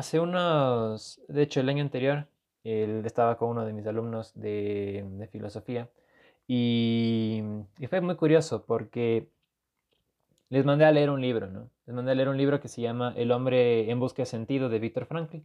hace unos, de hecho el año anterior, él estaba con uno de mis alumnos de, filosofía y, y, fue muy curioso porque les mandé a leer un libro, ¿no? Les mandé a leer un libro que se llama El hombre en busca de sentido de Víctor Franklin.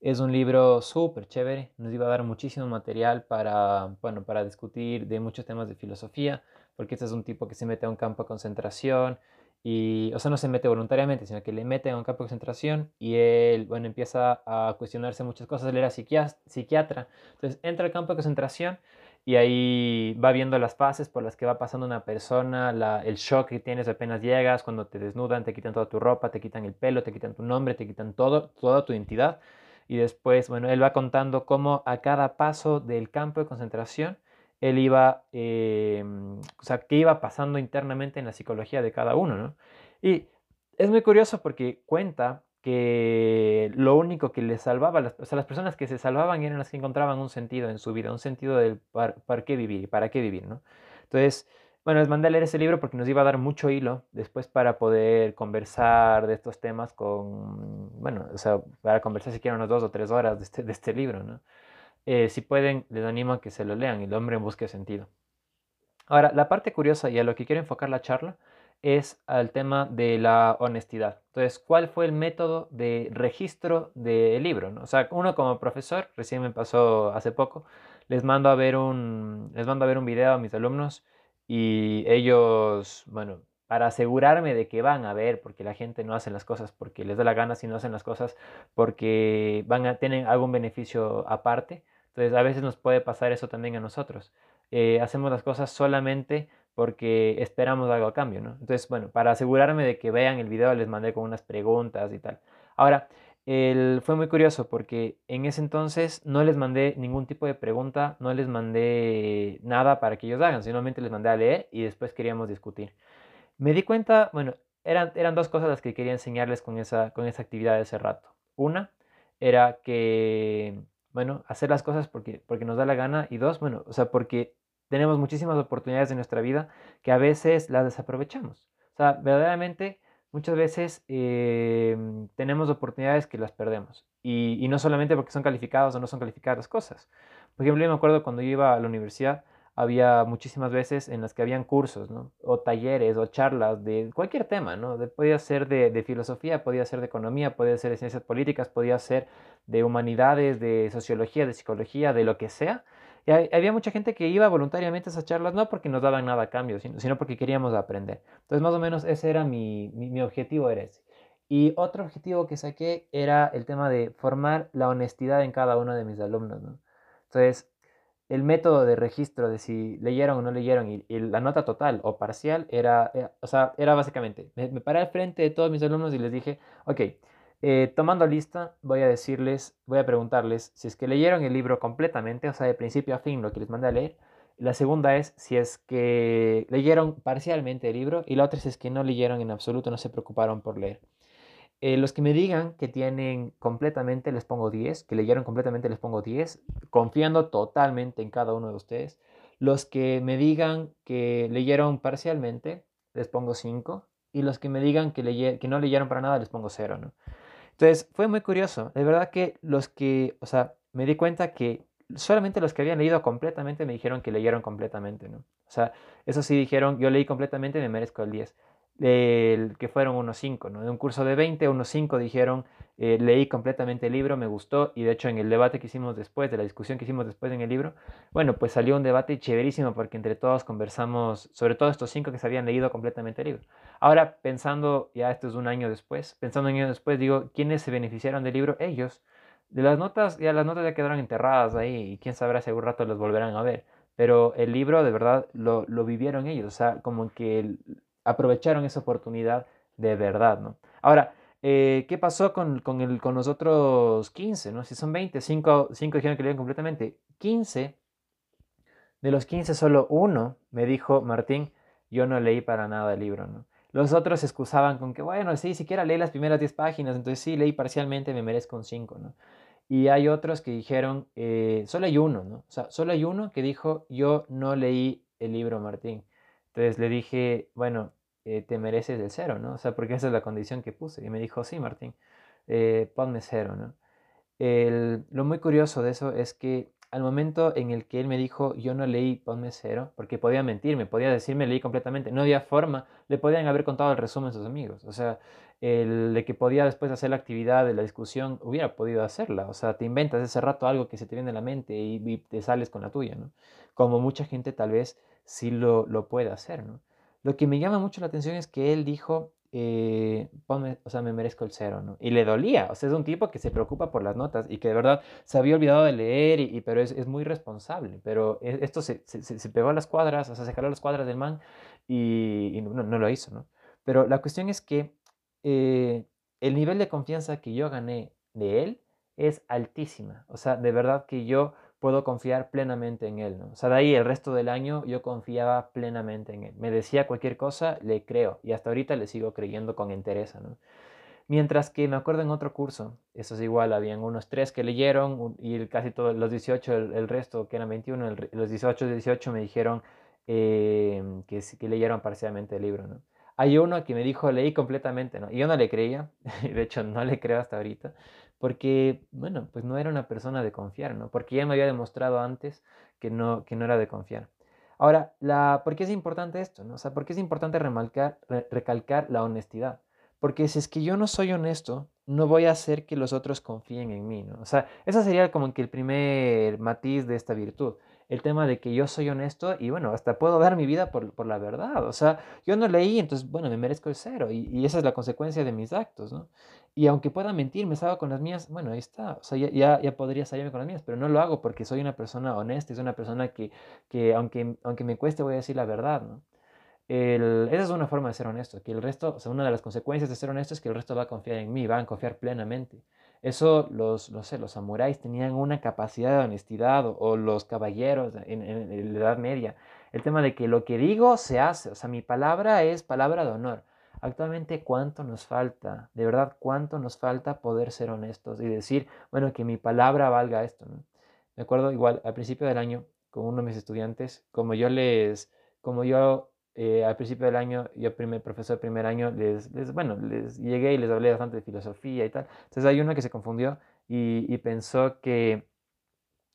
Es un libro súper chévere, nos iba a dar muchísimo material para, bueno, para discutir de muchos temas de filosofía, porque este es un tipo que se mete a un campo de concentración, y, o sea, no se mete voluntariamente, sino que le mete a un campo de concentración y él, bueno, empieza a cuestionarse muchas cosas. Él era psiquiatra, entonces entra al campo de concentración y ahí va viendo las fases por las que va pasando una persona, el shock que tienes apenas llegas, cuando te desnudan, te quitan toda tu ropa, te quitan el pelo, te quitan tu nombre, te quitan todo, toda tu identidad. Y después, bueno, él va contando cómo a cada paso del campo de concentración, él iba, eh, o sea, qué iba pasando internamente en la psicología de cada uno, ¿no? Y es muy curioso porque cuenta que lo único que le salvaba, o sea, las personas que se salvaban eran las que encontraban un sentido en su vida, un sentido del para, qué vivir y para qué vivir, ¿no? Entonces, bueno, les mandé a leer ese libro porque nos iba a dar mucho hilo después para poder conversar de estos temas con, bueno, o sea, para conversar si quieren unas dos o tres horas de este, de este libro, ¿no? Eh, si pueden, les animo a que se lo lean, El hombre en busca de sentido. Ahora, la parte curiosa y a lo que quiero enfocar la charla es al tema de la honestidad. Entonces, ¿cuál fue el método de registro del libro? O sea, uno como profesor, recién me pasó hace poco, les mando a ver un, les mando a ver un video a mis alumnos y ellos, bueno, para asegurarme de que van a ver, porque la gente no hace las cosas porque les da la gana, si no hacen las cosas porque van a tener algún beneficio aparte. Entonces, a veces nos puede pasar eso también a nosotros. Eh, hacemos las cosas solamente porque esperamos algo a cambio, ¿no? Entonces, bueno, para asegurarme de que vean el video, les mandé con unas preguntas y tal. Ahora, fue muy curioso porque en ese entonces no les mandé ningún tipo de pregunta, no les mandé nada para que ellos hagan, simplemente les mandé a leer y después queríamos discutir. Me di cuenta, bueno, eran, eran dos cosas las que quería enseñarles con esa, con esa actividad de ese rato. Una era que bueno, hacer las cosas porque, porque nos da la gana y dos, bueno, o sea, porque tenemos muchísimas oportunidades en nuestra vida que a veces las desaprovechamos. O sea, verdaderamente muchas veces em, tenemos oportunidades que las perdemos. Y, y, no solamente porque son calificados o no son calificadas las cosas. Por ejemplo, yo me acuerdo cuando yo iba a la universidad, había muchísimas veces en las que habían cursos. O talleres o charlas de cualquier tema, ¿no? podía ser de, filosofía, podía ser de economía, podía ser de ciencias políticas, podía ser de humanidades, de sociología, de psicología, de lo que sea. Y había mucha gente que iba voluntariamente a esas charlas, no porque nos daban nada a cambio, sino, sino porque queríamos aprender. Entonces, más o menos ese era mi, mi, objetivo, era. Y otro objetivo que saqué era el tema de formar la honestidad en cada uno de mis alumnos, ¿no? Entonces, el método de registro de si leyeron o no leyeron y, la nota total o parcial era, eh, o sea, era básicamente, me, paré al frente de todos mis alumnos y les dije, ok, eh, tomando lista, voy a decirles, voy a preguntarles si es que leyeron el libro completamente, o sea, de principio a fin lo que les mandé a leer. La segunda es si es que leyeron parcialmente el libro y la otra es que no leyeron en absoluto, no se preocuparon por leer. Eh, los que me digan que tienen completamente les pongo 10, que leyeron completamente les pongo 10, confiando totalmente en cada uno de ustedes. Los que me digan que leyeron parcialmente les pongo 5 y los que me digan que, que no leyeron para nada les pongo 0, ¿no? Entonces fue muy curioso, de verdad que los que, o sea, me di cuenta que solamente los que habían leído completamente me dijeron que leyeron completamente, ¿no? O sea, eso sí dijeron, yo leí completamente, me merezco el 10 que fueron unos 5, ¿no? De un curso de 20, unos 5 dijeron, eh, leí completamente el libro, me gustó, y de hecho en el debate que hicimos después, de la discusión que hicimos después en el libro, bueno, pues salió un debate chéverísimo porque entre todos conversamos sobre todo estos 5 que se habían leído completamente el libro. Ahora, pensando, ya esto es un año después, pensando un año después, digo, ¿quiénes se beneficiaron del libro? Ellos. De las notas, ya las notas ya quedaron enterradas ahí, y quién sabrá si algún rato las volverán a ver. Pero el libro de verdad lo, lo vivieron ellos, o sea, como que aprovecharon esa oportunidad de verdad, ¿no? Ahora, eh, ¿qué pasó con, con, el, con los otros 15, ¿no? Si son 20, 5, 5 dijeron que leían completamente. 15, de los 15 solo uno me dijo, Martín, yo no leí para nada el libro, ¿no? Los otros se excusaban con que, bueno, sí, siquiera leí las primeras 10 páginas, entonces sí, leí parcialmente, me merezco un 5, ¿no? Y hay otros que dijeron, eh, solo hay uno, ¿no? O sea, solo hay uno que dijo, yo no leí el libro, Martín. Entonces le dije, bueno, eh, te mereces el cero, ¿no? O sea, porque esa es la condición que puse. Y me dijo, sí, Martín. eh, ponme cero, ¿no? lo muy curioso de eso es que al momento en el que él me dijo, yo no leí Ponme Cero, porque podía mentirme, podía decirme leí completamente, no había forma, le podían haber contado el resumen a sus amigos. O sea, el de que podía después hacer la actividad de la discusión, hubiera podido hacerla. O sea, te inventas ese rato algo que se te viene a la mente y, te sales con la tuya, ¿no? Como mucha gente tal vez sí lo, lo puede hacer, ¿no? Lo que me llama mucho la atención es que él dijo, eh, o sea, me merezco el cero, ¿no? Y le dolía, o sea, es un tipo que se preocupa por las notas y que de verdad se había olvidado de leer, y, pero es, muy responsable, pero e, esto se, se, pegó a las cuadras, o sea, se jaló las cuadras del man y, no, no, lo hizo, ¿no? Pero la cuestión es que eh, el nivel de confianza que yo gané de él es altísima, o sea, de verdad que yo puedo confiar plenamente en él. ¿no? O sea, de ahí el resto del año yo confiaba plenamente en él. Me decía cualquier cosa, le creo y hasta ahorita le sigo creyendo con entereza. Mientras que me acuerdo en otro curso, eso es igual, habían unos tres que leyeron y casi todos los 18, el, resto que eran 21, los 18, 18 me dijeron eh, que, que leyeron parcialmente el libro. ¿no? Hay uno que me dijo, leí completamente, ¿no? Y yo no le creía, de hecho no le creo hasta ahorita, porque, bueno, pues no era una persona de confiar, ¿no? Porque ya me había demostrado antes que no, que no era de confiar. Ahora, la, ¿por qué es importante esto? No? O sea, ¿por qué es importante remarcar, recalcar la honestidad? Porque si es que yo no soy honesto, no voy a hacer que los otros confíen en mí, ¿no? O sea, ese sería como que el primer matiz de esta virtud el tema de que yo soy honesto y bueno, hasta puedo dar mi vida por, por la verdad. O sea, yo no leí, entonces, bueno, me merezco el cero y, y, esa es la consecuencia de mis actos, ¿no? Y aunque pueda mentir, me salgo con las mías, bueno, ahí está. O sea, ya, ya, podría salirme con las mías, pero no lo hago porque soy una persona honesta, es una persona que, que aunque, aunque me cueste, voy a decir la verdad, ¿no? Esa es una forma de ser honesto, que el resto, o sea, una de las consecuencias de ser honesto es que el resto va a confiar en mí, va a confiar plenamente. Eso los, no sé, los samuráis tenían una capacidad de honestidad o, los caballeros en, la Edad Media. El tema de que lo que digo se hace, o sea, mi palabra es palabra de honor. Actualmente, ¿cuánto nos falta? De verdad, ¿cuánto nos falta poder ser honestos y decir, bueno, que mi palabra valga esto? Me acuerdo igual al principio del año con uno de mis estudiantes, como yo les, como yo eh, al principio del año, yo primer profesor primer año, les, bueno, les llegué y les hablé bastante de filosofía y tal. Entonces hay uno que se confundió y, pensó que,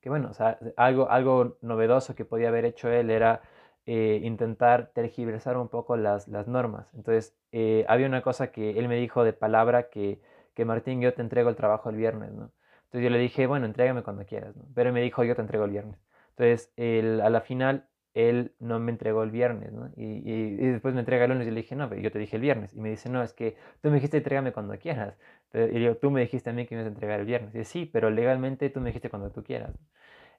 que, bueno, algo, algo novedoso que podía haber hecho él era eh, intentar tergiversar un poco las, las normas. Entonces eh, había una cosa que él me dijo de palabra que, que Martín, yo te entrego el trabajo el viernes, ¿no? Entonces yo le dije, bueno, entrégame cuando quieras. Pero él me dijo, yo te entrego el viernes. Entonces, el, a la final, él no me entregó el viernes, ¿no? Y, después me entrega el lunes y le dije, no, pero yo te dije el viernes. Y me dice, no, es que tú me dijiste, entrégame cuando quieras. y yo, tú me dijiste a mí que me ibas a entregar el viernes. Y yo, sí, pero legalmente tú me dijiste cuando tú quieras.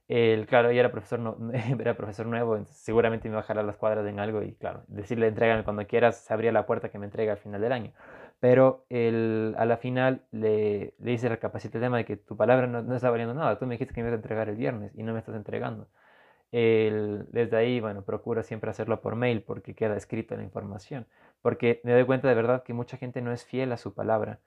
El, claro, ella era profesor, no, era profesor nuevo, seguramente me iba a jalar las cuadras en algo y claro, decirle entrégame cuando quieras, se abría la puerta que me entrega al final del año. Pero el, a la final le, le hice recapacite el tema de que tu palabra no, no está valiendo nada. Tú me dijiste que me ibas a entregar el viernes y no me estás entregando. El, desde ahí, bueno, procuro siempre hacerlo por mail porque queda escrita la información. Porque me doy cuenta de verdad que mucha gente no es fiel a su palabra.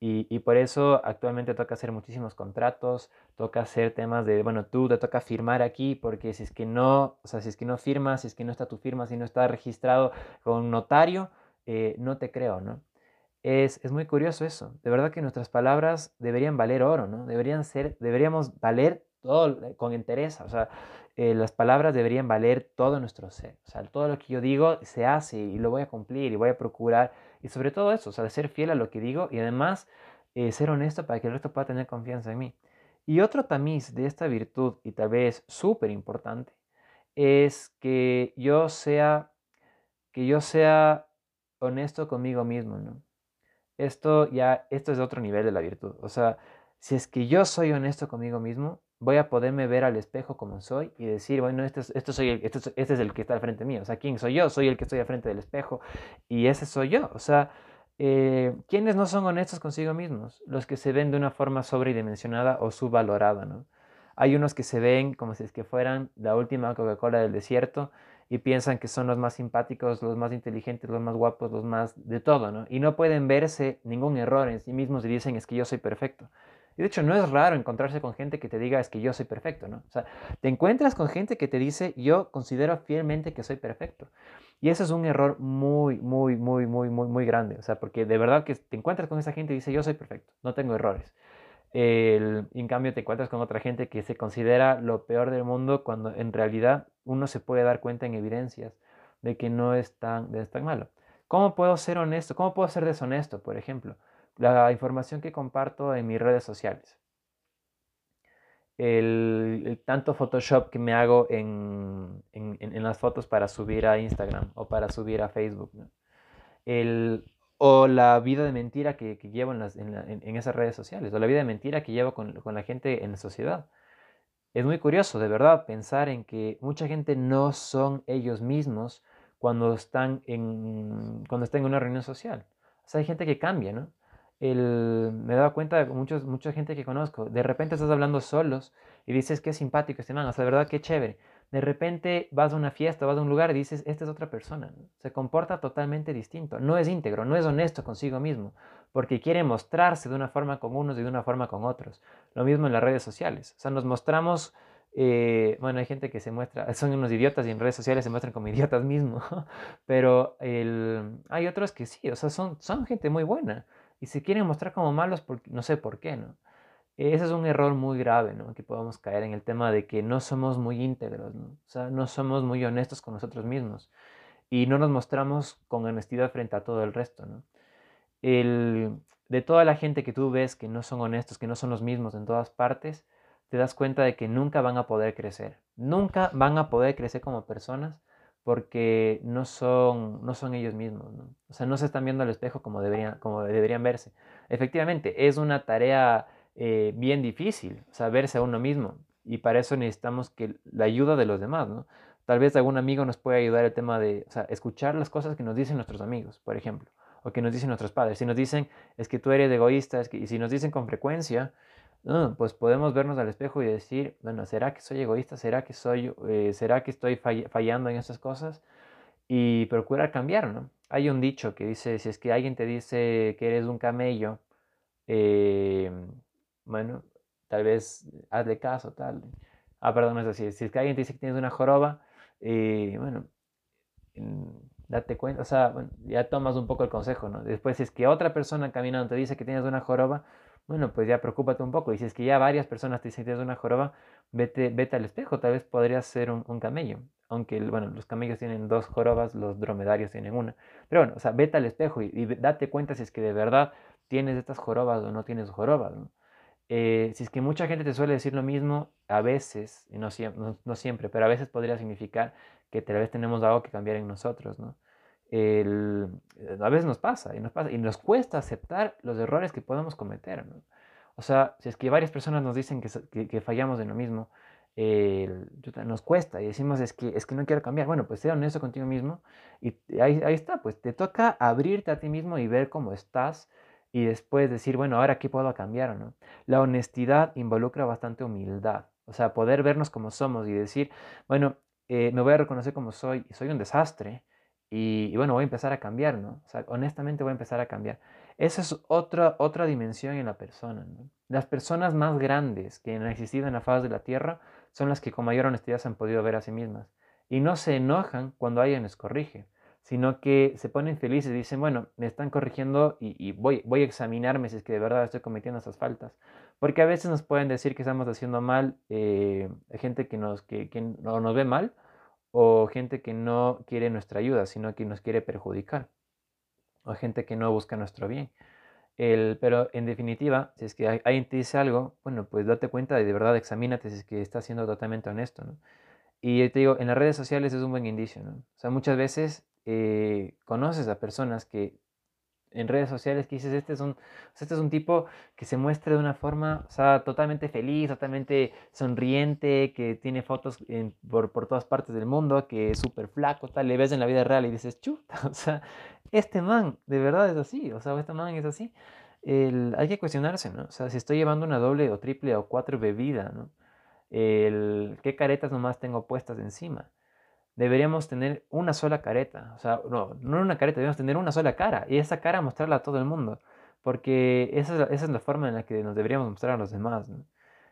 Y, y, por eso actualmente toca hacer muchísimos contratos, toca hacer temas de, bueno, tú te toca firmar aquí porque si es que no, o sea, si es que no firmas, si es que no está tu firma, si no está registrado con notario, eh, no te creo, ¿no? Es, es, muy curioso eso. De verdad que nuestras palabras deberían valer oro, ¿no? Deberían ser, deberíamos valer todo eh, con entereza. O sea, eh, las palabras deberían valer todo nuestro ser. O sea, todo lo que yo digo se hace y lo voy a cumplir y voy a procurar. Y sobre todo eso, o sea, ser fiel a lo que digo y además eh, ser honesto para que el resto pueda tener confianza en mí. Y otro tamiz de esta virtud, y tal vez súper importante, es que yo sea, que yo sea honesto conmigo mismo, ¿no? Esto ya, esto es otro nivel de la virtud. O sea, si es que yo soy honesto conmigo mismo, voy a poderme ver al espejo como soy y decir, bueno, este es, esto soy el, este, es el que está al frente mío. O sea, ¿quién soy yo? Soy el que estoy al frente del espejo y ese soy yo. O sea, eh, ¿quiénes no son honestos consigo mismos? Los que se ven de una forma sobredimensionada o subvalorada, ¿no? Hay unos que se ven como si es que fueran la última Coca-Cola del desierto y piensan que son los más simpáticos, los más inteligentes, los más guapos, los más de todo, ¿no? Y no pueden verse ningún error en sí mismos y dicen es que yo soy perfecto. Y de hecho no es raro encontrarse con gente que te diga es que yo soy perfecto, ¿no? O sea, te encuentras con gente que te dice yo considero fielmente que soy perfecto. Y eso es un error muy, muy, muy, muy, muy, muy grande. O sea, porque de verdad que te encuentras con esa gente y dice yo soy perfecto, no tengo errores. En cambio te encuentras con otra gente que se considera lo peor del mundo cuando en realidad uno se puede dar cuenta en evidencias de que no es tan, de tan malo. ¿Cómo puedo ser honesto? ¿Cómo puedo ser deshonesto, por ejemplo? La información que comparto en mis redes sociales. El, tanto Photoshop que me hago en, en, las fotos para subir a Instagram o para subir a Facebook. El, o la vida de mentira que, llevo en, esas redes sociales, o la vida de mentira que llevo con, con, la gente en la sociedad. Es muy curioso, de verdad, pensar en que mucha gente no son ellos mismos cuando están en, cuando están en una reunión social. O sea, hay gente que cambia, ¿no? El, me he dado cuenta de muchos, mucha gente que conozco, de repente estás hablando solos y dices es simpático este man, o sea, de verdad que chévere de repente vas a una fiesta, vas a un lugar y dices, esta es otra persona. Se comporta totalmente distinto. No es íntegro, no es honesto consigo mismo, porque quiere mostrarse de una forma con unos y de una forma con otros. Lo mismo en las redes sociales. O sea, nos mostramos, eh, bueno, hay gente que se muestra, son unos idiotas y en redes sociales se muestran como idiotas mismos, pero hay otros que sí, o sea, son, son gente muy buena y se quieren mostrar como malos, no sé por qué, ¿no? Ese es un error muy grave, ¿no? Que podemos caer en el tema de que no somos muy íntegros, ¿no? O sea, no somos muy honestos con nosotros mismos y no nos mostramos con honestidad frente a todo el resto. El, de toda la gente que tú ves que no son honestos, que no son los mismos en todas partes, te das cuenta de que nunca van a poder crecer. Nunca van a poder crecer como personas porque no son, no son ellos mismos. ¿no? O sea, no se están viendo al espejo como deberían, como deberían verse. Efectivamente, es una tarea eh, bien difícil, saberse a uno mismo. Y para eso necesitamos que la ayuda de los demás, ¿no? Tal vez algún amigo nos pueda ayudar el tema de escuchar las cosas que nos dicen nuestros amigos, por ejemplo, o que nos dicen nuestros padres. Si nos dicen, es que tú eres egoísta, es que, y si nos dicen con frecuencia, pues podemos vernos al espejo y decir, bueno, ¿será que soy egoísta? ¿Será que, soy, eh, ¿será que estoy fallando en esas cosas? Y procurar cambiar, ¿no? Hay un dicho que dice, si es que alguien te dice que eres un camello, eh, bueno, tal vez hazle caso, tal. Ah, perdón, es así. Si es que alguien te dice que tienes una joroba, eh, bueno, date cuenta, o sea, ya tomas un poco el consejo, ¿no? Después, si es que otra persona caminando te dice que tienes una joroba, bueno, pues ya preocúpate un poco. Y si es que ya varias personas te dicen que una joroba, vete, vete al espejo, tal vez podrías ser un, camello. Aunque, bueno, los camellos tienen dos jorobas, los dromedarios tienen una. Pero bueno, o sea, vete al espejo y, date cuenta si es que de verdad tienes estas jorobas o no tienes jorobas. Eh, si es que mucha gente te suele decir lo mismo, a veces, y no, no, siempre, pero a veces podría significar que tal vez tenemos algo que cambiar en nosotros, ¿no? A veces nos pasa y, nos cuesta aceptar los errores que podemos cometer. O sea, si es que varias personas nos dicen que, fallamos en lo mismo, nos cuesta y decimos es que, es que no quiero cambiar. Bueno, pues sea honesto contigo mismo y ahí, ahí está, pues te toca abrirte a ti mismo y ver cómo estás y después decir, bueno, ahora qué puedo cambiar o no. La honestidad involucra bastante humildad, o sea, poder vernos como somos y decir, bueno, eh, me voy a reconocer como soy y soy un desastre y, bueno, voy a empezar a cambiar, ¿no? Honestamente voy a empezar a cambiar. Esa es otra, otra dimensión en la persona, ¿no? Las personas más grandes que han existido en la faz de la Tierra son las que con mayor honestidad se han podido ver a sí mismas y no se enojan cuando alguien les corrige sino que se ponen felices y dicen, bueno, me están corrigiendo y, voy, voy a examinarme si es que de verdad estoy cometiendo esas faltas. Porque a veces nos pueden decir que estamos haciendo mal eh, gente que nos, que, no nos ve mal o gente que no quiere nuestra ayuda, sino que nos quiere perjudicar o gente que no busca nuestro bien. El, pero en definitiva, si es que alguien te dice algo, bueno, pues date cuenta y de verdad examínate si es que está siendo totalmente honesto, ¿no? Y te digo, en las redes sociales es un buen indicio, ¿no? O sea, muchas veces eh, conoces a personas que en redes sociales que dices, este es un, este es un tipo que se muestra de una forma, o sea, totalmente feliz, totalmente sonriente, que tiene fotos por, por, todas partes del mundo, que es súper flaco, tal, le ves en la vida real y dices, chuta, o sea, este man de verdad es así, o sea, este man es así. Hay que cuestionarse, ¿no? O sea, si estoy llevando una doble o triple o cuatro bebida, ¿no? ¿Qué caretas nomás tengo puestas encima? Deberíamos tener una sola careta. O sea, no, no una careta, debemos tener una sola cara. Y esa cara mostrarla a todo el mundo. porque esa es, la, forma en la que nos deberíamos mostrar a los demás.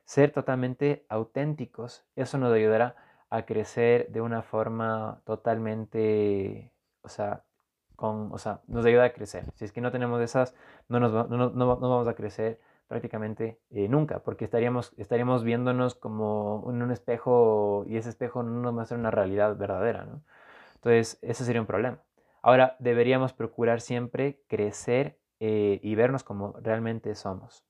Ser totalmente auténticos, eso nos ayudará a crecer de una forma totalmente, o sea, con, o sea, nos ayuda a crecer. Si es que no tenemos esas, no, nos, no, no, vamos a crecer prácticamente eh, nunca, porque estaríamos, estaríamos viéndonos como en un espejo y ese espejo no nos muestra una realidad verdadera. ¿no? Entonces, ese sería un problema. Ahora, deberíamos procurar siempre crecer eh, y vernos como realmente somos.